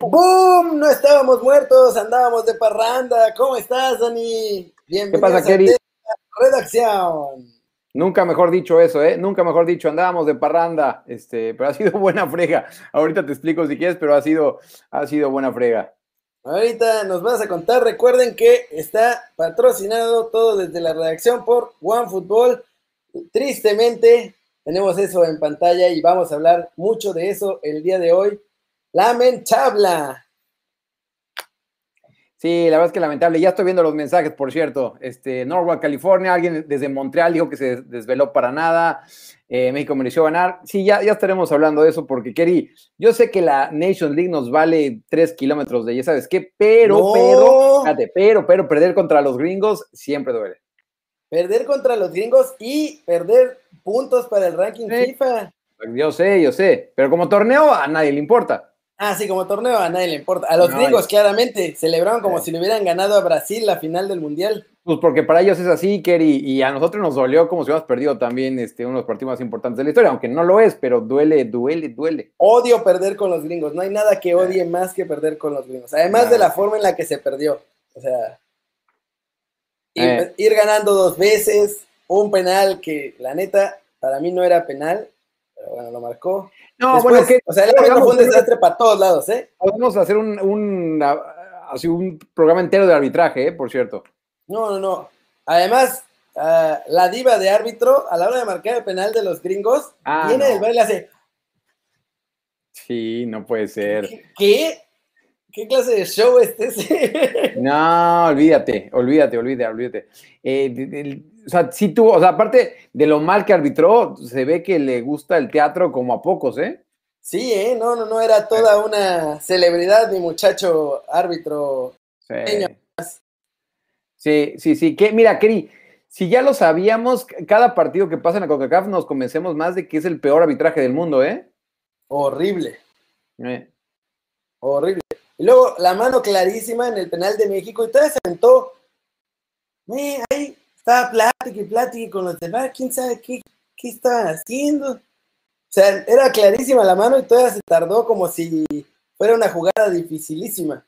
¡Boom! No estábamos muertos, andábamos de parranda. ¿Cómo estás, Dani? Bienvenido ¿Qué pasa, Kerry? Redacción. Nunca mejor dicho eso, ¿eh? Nunca mejor dicho, andábamos de parranda, este, pero ha sido buena frega. Ahorita te explico si quieres, pero ha sido, ha sido buena frega. Ahorita nos vas a contar. Recuerden que está patrocinado todo desde la redacción por OneFootball. Tristemente, tenemos eso en pantalla y vamos a hablar mucho de eso el día de hoy. Lamentable. Sí, la verdad es que lamentable. Ya estoy viendo los mensajes, por cierto. Este, Norwalk, California, alguien desde Montreal dijo que se desveló para nada. Eh, México mereció ganar. Sí, ya, ya estaremos hablando de eso, porque Kerry, yo sé que la Nation League nos vale tres kilómetros de ya sabes qué, pero, pero, fíjate, pero, pero perder contra los gringos siempre duele. Perder contra los gringos y perder puntos para el ranking FIFA. Yo sé, yo sé, pero como torneo a nadie le importa. Ah, sí, como torneo a nadie le importa. A los gringos, claramente, celebraron como si le hubieran ganado a Brasil la final del Mundial. Pues porque para ellos es así, Kerry, y a nosotros nos dolió como si hubiéramos perdido también este, uno de los partidos más importantes de la historia, aunque no lo es, pero duele, duele, duele. Odio perder con los gringos, no hay nada que odie más que perder con los gringos, además de la forma en la que se perdió. O sea, ir, ir ganando dos veces, un penal que la neta para mí no era penal, pero bueno, lo marcó. No, bueno, que, o sea, el árbitro fue un desastre para todos lados, ¿eh? Podemos hacer un, un, así un programa entero de arbitraje, ¿eh? Por cierto. No, no, no. Además, uh, la diva de árbitro, a la hora de marcar el penal de los gringos, ah, viene del baile y hace. Sí, no puede ser. ¿Qué? ¿Qué clase de show es ese? no, olvídate, olvídate, olvídate, olvídate. Eh, o sea, sí tuvo, o sea, aparte de lo mal que arbitró, se ve que le gusta el teatro como a pocos, ¿eh? Sí, ¿eh? No, no, no, era toda una celebridad mi muchacho árbitro. Sí, sí, sí. Que, mira, Keri, si ya lo sabíamos, cada partido que pasa en la CONCACAF nos convencemos más de que es el peor arbitraje del mundo, ¿eh? Horrible. Eh. Horrible. Y luego la mano clarísima en el penal de México y todavía se sentó. ahí estaba plática y plática con los demás, quién sabe qué, qué estaban haciendo. O sea, era clarísima la mano y todavía se tardó como si fuera una jugada dificilísima.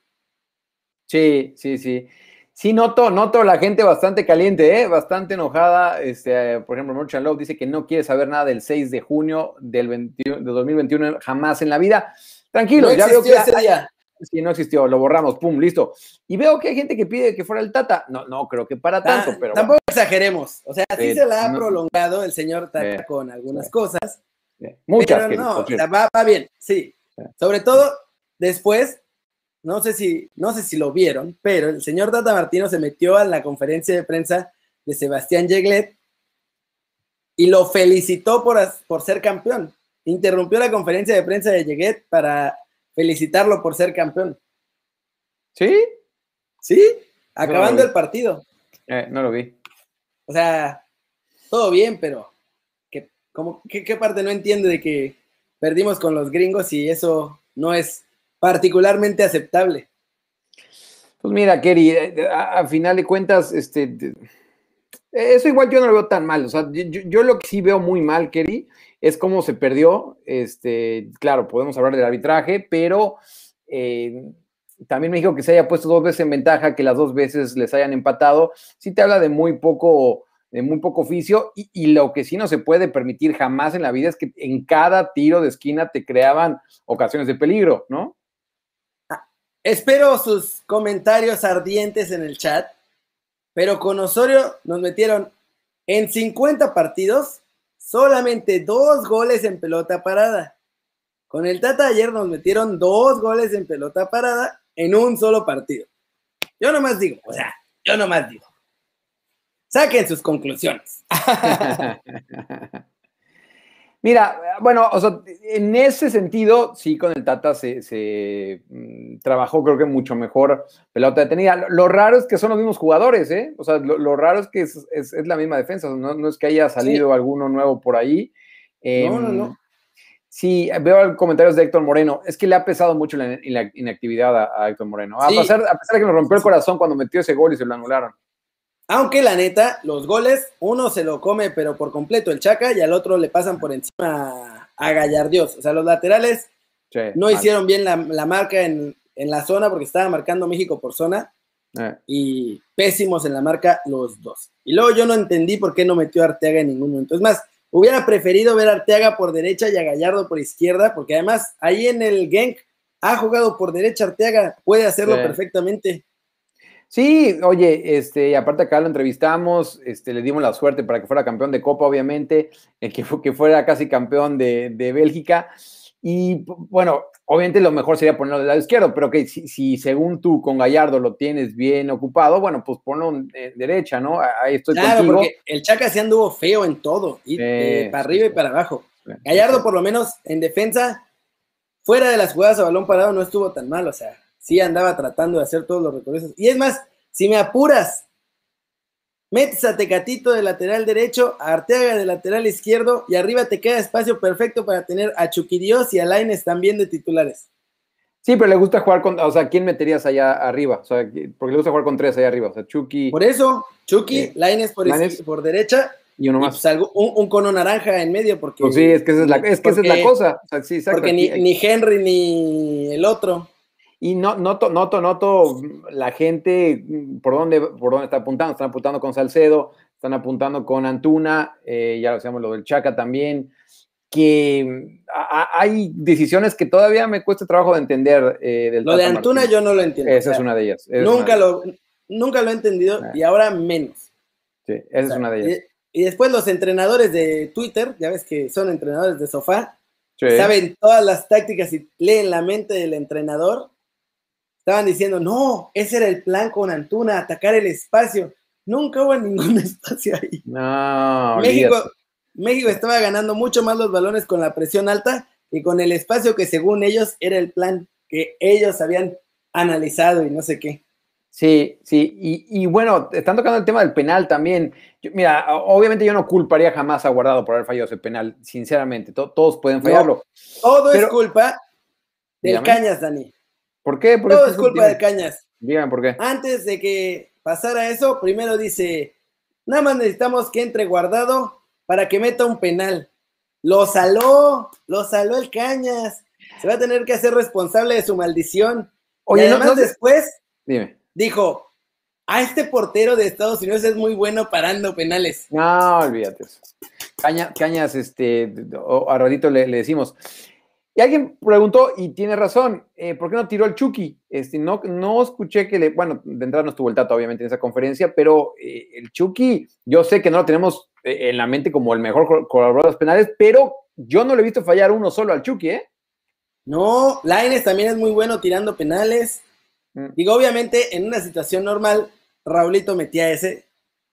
Sí, sí, sí. Sí, noto, noto la gente bastante caliente, ¿eh? bastante enojada. Este, por ejemplo, Merchant Love dice que no quiere saber nada del 6 de junio del de 2021 jamás en la vida. Tranquilo, ya veo que ese día. Sí, no existió, lo borramos, pum, listo. Y veo que hay gente que pide que fuera el Tata. No, no creo que para tanto, pero. Tampoco exageremos. O sea, sí, se la ha prolongado el señor Tata con algunas cosas. Muchas. Pero no, va, bien, sí. Sobre todo después, no sé si, no sé si lo vieron, pero el señor Tata Martino se metió a la conferencia de prensa de Sebastián Yeglet y lo felicitó por, por ser campeón. Interrumpió la conferencia de prensa de Yeglet para felicitarlo por ser campeón. ¿Sí? Sí, acabando el partido. Eh, no lo vi. O sea, todo bien, pero ¿qué, qué, parte no entiende de que perdimos con los gringos y eso no es particularmente aceptable? Pues mira, Kerry, eh, a, final de cuentas, este, eso igual yo no lo veo tan mal. O sea, yo, lo que sí veo muy mal, Kerry, es cómo se perdió. Este, claro, podemos hablar del arbitraje, pero eh, también me dijo que se haya puesto dos veces en ventaja, que las dos veces les hayan empatado, sí te habla de muy poco, de muy poco oficio, y, lo que sí no se puede permitir jamás en la vida es que en cada tiro de esquina te creaban ocasiones de peligro, ¿no? Ah, espero sus comentarios ardientes en el chat, pero con Osorio nos metieron en 50 partidos solamente dos goles en pelota parada. Con el Tata ayer nos metieron dos goles en pelota parada en un solo partido. Yo nomás digo, o sea, yo nomás digo. Saquen sus conclusiones. Mira, bueno, o sea, en ese sentido, sí, con el Tata se, mm, trabajó, creo que mucho mejor pelota detenida. Lo, raro es que son los mismos jugadores, ¿eh? O sea, lo, raro es que es, la misma defensa, no, es que haya salido alguno nuevo por ahí. no, no, no. Em, sí, veo comentarios de Héctor Moreno. Es que le ha pesado mucho la, inactividad a, Héctor Moreno. A, pesar, a pesar de que nos rompió el corazón cuando metió ese gol y se lo anularon. Aunque la neta, los goles, uno se lo come, pero por completo el Chaca, y al otro le pasan por encima a Gallardios. O sea, los laterales no hicieron bien la, marca en, en la zona porque estaba marcando México por zona Eh, y pésimos en la marca los dos. Y luego yo no entendí por qué no metió a Arteaga en ningún momento. Es más, hubiera preferido ver a Arteaga por derecha y a Gallardo por izquierda, porque además ahí en el Genk ha jugado por derecha Arteaga, puede hacerlo Sí. perfectamente. Sí, oye, este, aparte acá lo entrevistamos, este, le dimos la suerte para que fuera campeón de Copa, obviamente, eh, que, que fuera casi campeón de, de Bélgica. Y bueno, obviamente lo mejor sería ponerlo del lado izquierdo, pero que si, si según tú con Gallardo lo tienes bien ocupado, bueno, pues ponlo en en derecha, ¿no? Ahí estoy Claro, contigo. porque el Chaca se anduvo feo en todo, y, eh, para arriba y para abajo. Gallardo, por lo menos en defensa, fuera de las jugadas a balón parado, no estuvo tan mal. O sea, sí andaba tratando de hacer todos los recorridos. Y es más, si me apuras, metes a Tecatito de lateral derecho, a Arteaga de lateral izquierdo, y arriba te queda espacio perfecto para tener a Chuquirios y a Laines también de titulares. Sí, pero le gusta jugar con, o sea, ¿quién meterías allá arriba? O sea, que- porque le gusta jugar con tres allá arriba, o sea, Chucky Por eso, Chucky, Sí. Laines por, Lainez. por derecha, y uno y más. pues algo- un, un cono naranja en medio, porque, Pues sí, es que esa es la, es que esa es la cosa. O sea, sí, exacto. porque ni, Aquí- ni Henry ni el otro. Y no, noto, noto, noto la gente mm, por dónde, por dónde está apuntando. Están apuntando con Salcedo, están apuntando con Antuna, eh, ya lo decíamos lo del Chaca también, que mm, a- hay decisiones que todavía me cuesta trabajo de entender. eh, del Lo de Antuna Martino. yo no lo entiendo. Esa o es sea, una de ellas. esa es una nunca, de ellas. lo, nunca lo he entendido Ah. y ahora menos. Sí, esa O es sea, una de ellas. Y, y después los entrenadores de Twitter, ya ves que son entrenadores de sofá, Sí. saben todas las tácticas y leen la mente del entrenador. Estaban diciendo, no, ese era el plan con Antuna, atacar el espacio. Nunca hubo ningún espacio ahí. No, México, olvídate. México estaba ganando mucho más los balones con la presión alta y con el espacio que según ellos era el plan que ellos habían analizado y no sé qué. Sí, sí, y, y bueno, están tocando el tema del penal también. Yo- mira, obviamente yo no culparía jamás a Guardado por haber fallado ese penal, sinceramente, to- todos pueden No. fallarlo. Todo Pero- es culpa del Dígame. Cañas, Dani. ¿Por qué? Porque Todo es culpa del Cañas. Dígame por qué. Antes de que pasara eso, primero dice, nada más necesitamos que entre guardado para que meta un penal. Lo saló, lo saló el Cañas. Se va a tener que hacer responsable de su maldición. Oye, y además no después Dime. dijo, a este portero de Estados Unidos es muy bueno parando penales. No, olvídate eso. Caña- cañas, este, a ratito le, le decimos. Y alguien preguntó, y tiene razón, eh, ¿por qué no tiró el Chucky? Este, no, no escuché que le, bueno, de entrada no estuvo el Tato, obviamente, en esa conferencia, pero eh, el Chucky, yo sé que no lo tenemos eh, en la mente como el mejor col- colaborador de los penales, pero yo no le he visto fallar uno solo al Chucky, ¿eh? No, Laines también es muy bueno tirando penales. Mm. Digo, obviamente, en una situación normal, Raulito metía ese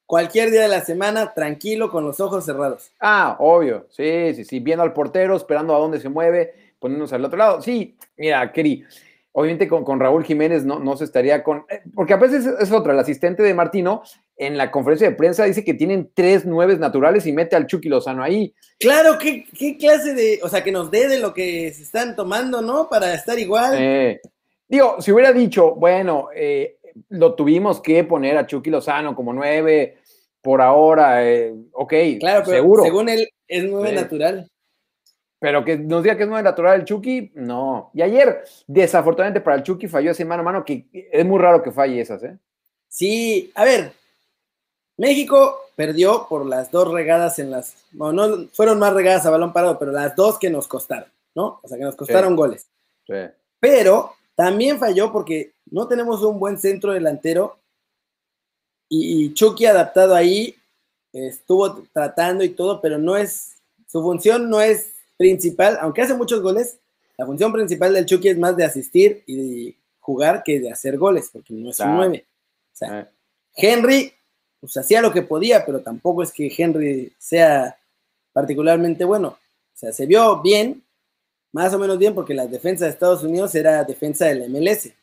cualquier día de la semana, tranquilo, con los ojos cerrados. Ah, obvio, sí, sí, sí, viendo al portero, esperando a dónde se mueve, poniéndose al otro lado. Sí, mira, Keri, obviamente con, con Raúl Jiménez no, no se estaría con, eh, porque a veces es, es otra, el asistente de Martino en la conferencia de prensa dice que tienen tres nueves naturales y mete al Chucky Lozano ahí. Claro, ¿qué, qué clase de, o sea, que nos dé de lo que se están tomando, ¿no? Para estar igual. Eh, digo, si hubiera dicho, bueno, eh, lo tuvimos que poner a Chucky Lozano como nueve por ahora, eh, ok, claro, pero seguro. según él es nueve natural. Pero que nos diga que es muy natural el Chucky, no. Y ayer, desafortunadamente para el Chucky, falló ese mano a mano, que es muy raro que falle esas, ¿eh? Sí, a ver, México perdió por las dos regadas en las, no, no fueron más regadas a balón parado, pero las dos que nos costaron, ¿no? O sea, que nos costaron goles. Sí. Pero también falló porque no tenemos un buen centro delantero y, y Chucky adaptado ahí estuvo tratando y todo, pero no es, su función no es principal, aunque hace muchos goles, la función principal del Chucky es más de asistir y de jugar que de hacer goles, porque no es un Claro. 9. O sea, Eh, Henry, pues hacía lo que podía, pero tampoco es que Henry sea particularmente bueno. O sea, se vio bien, más o menos bien, porque la defensa de Estados Unidos era defensa del MLS.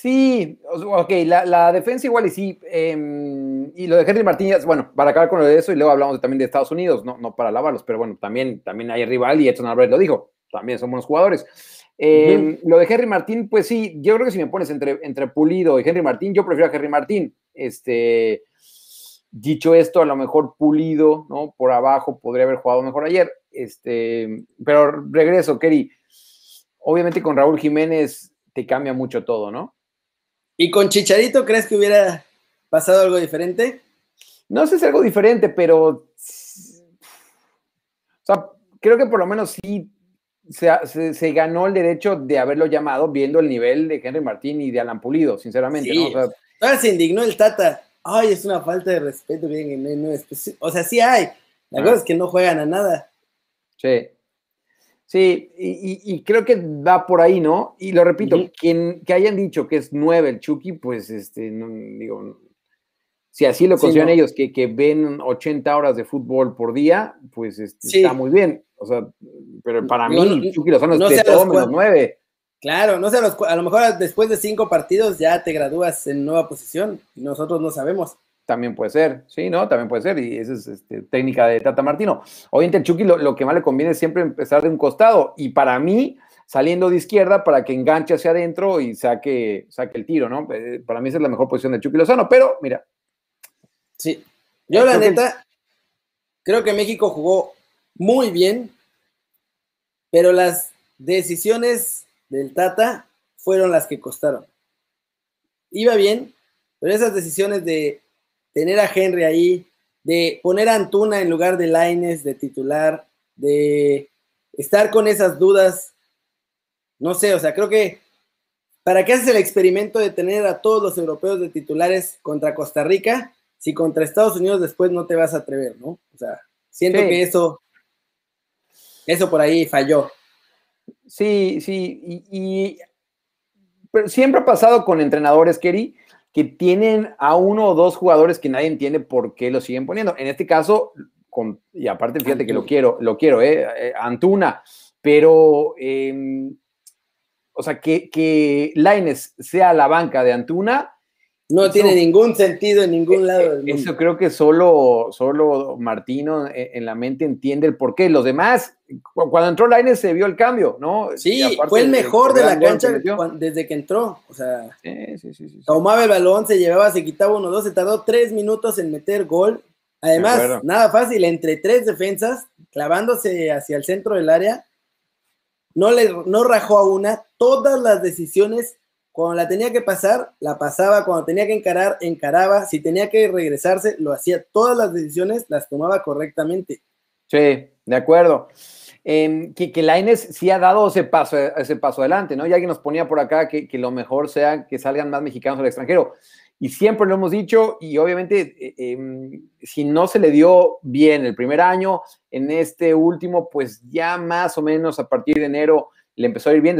Sí, ok, la, la defensa igual y sí. em, y lo de Henry Martínez, bueno, para acabar con lo de eso, y luego hablamos también de Estados Unidos, no, no para lavarlos, pero bueno, también, también hay rival y Edson Álvarez lo dijo, también son buenos jugadores. Em, Lo de Henry Martín, pues sí, yo creo que si me pones entre, entre Pulido y Henry Martín, yo prefiero a Henry Martín. Este, dicho esto, a lo mejor Pulido, ¿no? Por abajo podría haber jugado mejor ayer. Este, pero regreso, Kerry. obviamente con Raúl Jiménez te cambia mucho todo, ¿no? ¿Y con Chicharito crees que hubiera pasado algo diferente? No sé si es algo diferente, pero. O sea, creo que por lo menos sí se, ganó el derecho de haberlo llamado viendo el nivel de Henry Martín y de Alan Pulido, sinceramente. ¿no? O sea, se indignó el Tata. Ay, es una falta de respeto. o sea, sí hay. La verdad es que no juegan a nada. Sí. Sí, y, creo que va por ahí, ¿no? Y lo repito, quien, que hayan dicho que es nueve el Chucky, pues, este, no, digo, si así lo consideran ellos, que, que, ven 80 horas de fútbol por día, pues este, está muy bien. O sea, pero para mí, Chucky Lozano es de todo menos nueve. Claro, no sé, a lo mejor después de cinco partidos ya te gradúas en nueva posición y nosotros no sabemos. También puede ser, sí, ¿no? También puede ser, y esa es este, técnica de Tata Martino. Obviamente, el Chucky lo, que más le conviene es siempre empezar de un costado, y para mí, saliendo de izquierda para que enganche hacia adentro y saque, saque el tiro, ¿no? Eh, para mí esa es la mejor posición de Chucky Lozano, pero mira. Sí, yo la neta, creo que México jugó muy bien, pero las decisiones del Tata fueron las que costaron. Iba bien, pero esas decisiones de tener a Henry ahí, de poner a Antuna en lugar de Laines de titular, de estar con esas dudas, no sé, o sea, creo que ¿para qué haces el experimento de tener a todos los europeos de titulares contra Costa Rica si contra Estados Unidos después no te vas a atrever, ¿no? O sea, siento que eso, eso por ahí falló. Sí, sí, y, pero siempre ha pasado con entrenadores, Kerry, que tienen a uno o dos jugadores que nadie entiende por qué lo siguen poniendo. En este caso, con, y aparte, fíjate que lo quiero, lo quiero, eh, eh Antuna, pero, em, o sea, que, que Laines sea la banca de Antuna, no tiene ningún sentido en ningún lado del mundo. Eso creo que solo, solo Martino eh, en, la mente entiende el por qué. Los demás, cuando entró Laines se vio el cambio, ¿no? Sí, fue el mejor de la cancha desde que entró. O sea, tomaba el balón, se llevaba, se quitaba uno, dos, se tardó tres minutos en meter gol. Además, nada fácil, entre tres defensas, clavándose hacia el centro del área. No, le, no rajó a una, todas las decisiones cuando la tenía que pasar, la pasaba. Cuando tenía que encarar, encaraba. Si tenía que regresarse, lo hacía. Todas las decisiones las tomaba correctamente. Sí, de acuerdo. Eh, que, que Laines sí ha dado ese paso, ese paso adelante, ¿no? Ya alguien nos ponía por acá que, lo mejor sea que salgan más mexicanos al extranjero. Y siempre lo hemos dicho, y obviamente, eh, em, si no se le dio bien el primer año, en este último, pues ya más o menos a partir de enero le empezó a ir bien,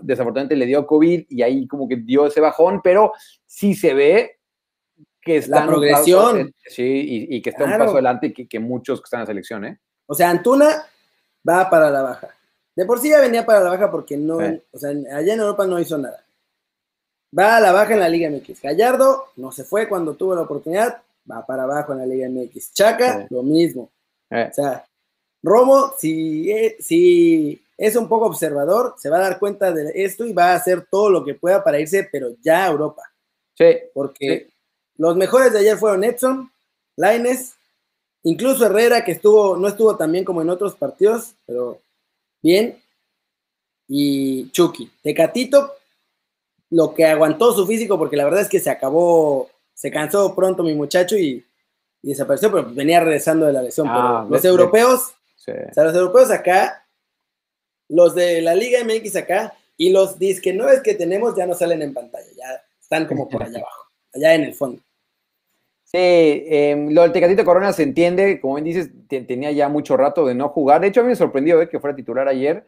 desafortunadamente le dio COVID y ahí como que dio ese bajón, pero sí se ve que está la progresión. sí, y, que está un paso adelante que, que muchos que están en la selección, ¿eh? O sea, Antuna va para la baja. De por sí ya venía para la baja porque no, o sea, allá en Europa no hizo nada. Va a la baja en la Liga MX. Gallardo no se fue cuando tuvo la oportunidad, va para abajo en la Liga MX. Chaca, lo mismo. O sea, Romo, si, eh, si es un poco observador, se va a dar cuenta de esto y va a hacer todo lo que pueda para irse, pero ya a Europa. Sí. Porque los mejores de ayer fueron Edson, Laines, incluso Herrera, que estuvo, no estuvo tan bien como en otros partidos, pero bien. Y Chucky. Tecatito, lo que aguantó su físico, porque la verdad es que se acabó, se cansó pronto mi muchacho y, desapareció, pero venía regresando de la lesión. Ah, pero los europeos, o sea, los europeos acá los de la Liga MX acá y los disque nueve que tenemos ya no salen en pantalla, ya están como por allá abajo, allá en el fondo. Sí, em, lo del Tecatito Corona se entiende, como bien dices, tenía ya mucho rato de no jugar. De hecho, a mí me sorprendió eh, que fuera titular ayer.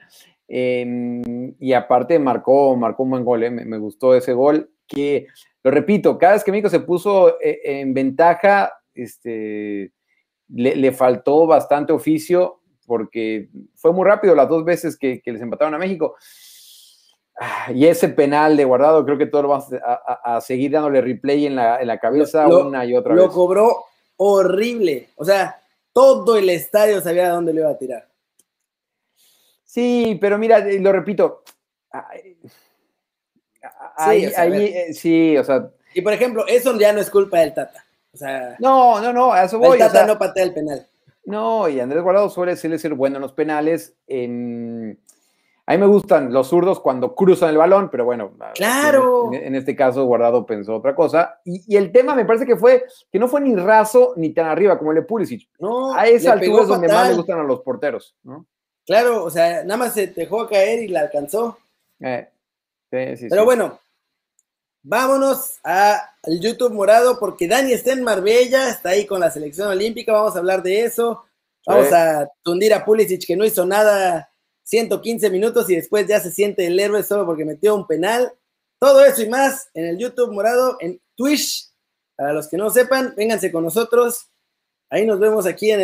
Em, y aparte marcó, marcó un buen gol, eh, me, gustó ese gol. Que, lo repito, cada vez que México se puso eh, en ventaja, este, le, le, faltó bastante oficio porque fue muy rápido las dos veces que, les empataron a México. Ah, y ese penal de guardado, creo que todos vamos a, seguir dándole replay en la, cabeza una y otra vez. Lo cobró horrible. O sea, todo el estadio sabía a dónde le iba a tirar. Sí, pero mira, eh, lo repito. Ahí, eh, sí, o sea. Y por ejemplo, eso ya no es culpa del Tata. O sea, no, no, no, a eso voy. El Tata no patea el penal. No, y Andrés Guardado suele, ser bueno en los penales. A mí me gustan los zurdos cuando cruzan el balón, pero bueno, claro. En, este caso Guardado pensó otra cosa. Y, el tema me parece que fue que no fue ni raso ni tan arriba como el de Pulisic. No, a esa altura es donde más le gustan a los porteros, ¿no? Claro, o sea, nada más se dejó caer y la alcanzó. Eh, sí, sí, pero bueno, vámonos al YouTube morado porque Dani está en Marbella, está ahí con la selección olímpica, vamos a hablar de eso. Vamos a tundir a Pulisic que no hizo nada 115 minutos y después ya se siente el héroe solo porque metió un penal. Todo eso y más en el YouTube morado, en Twitch. Para los que no sepan, vénganse con nosotros. Ahí nos vemos aquí en el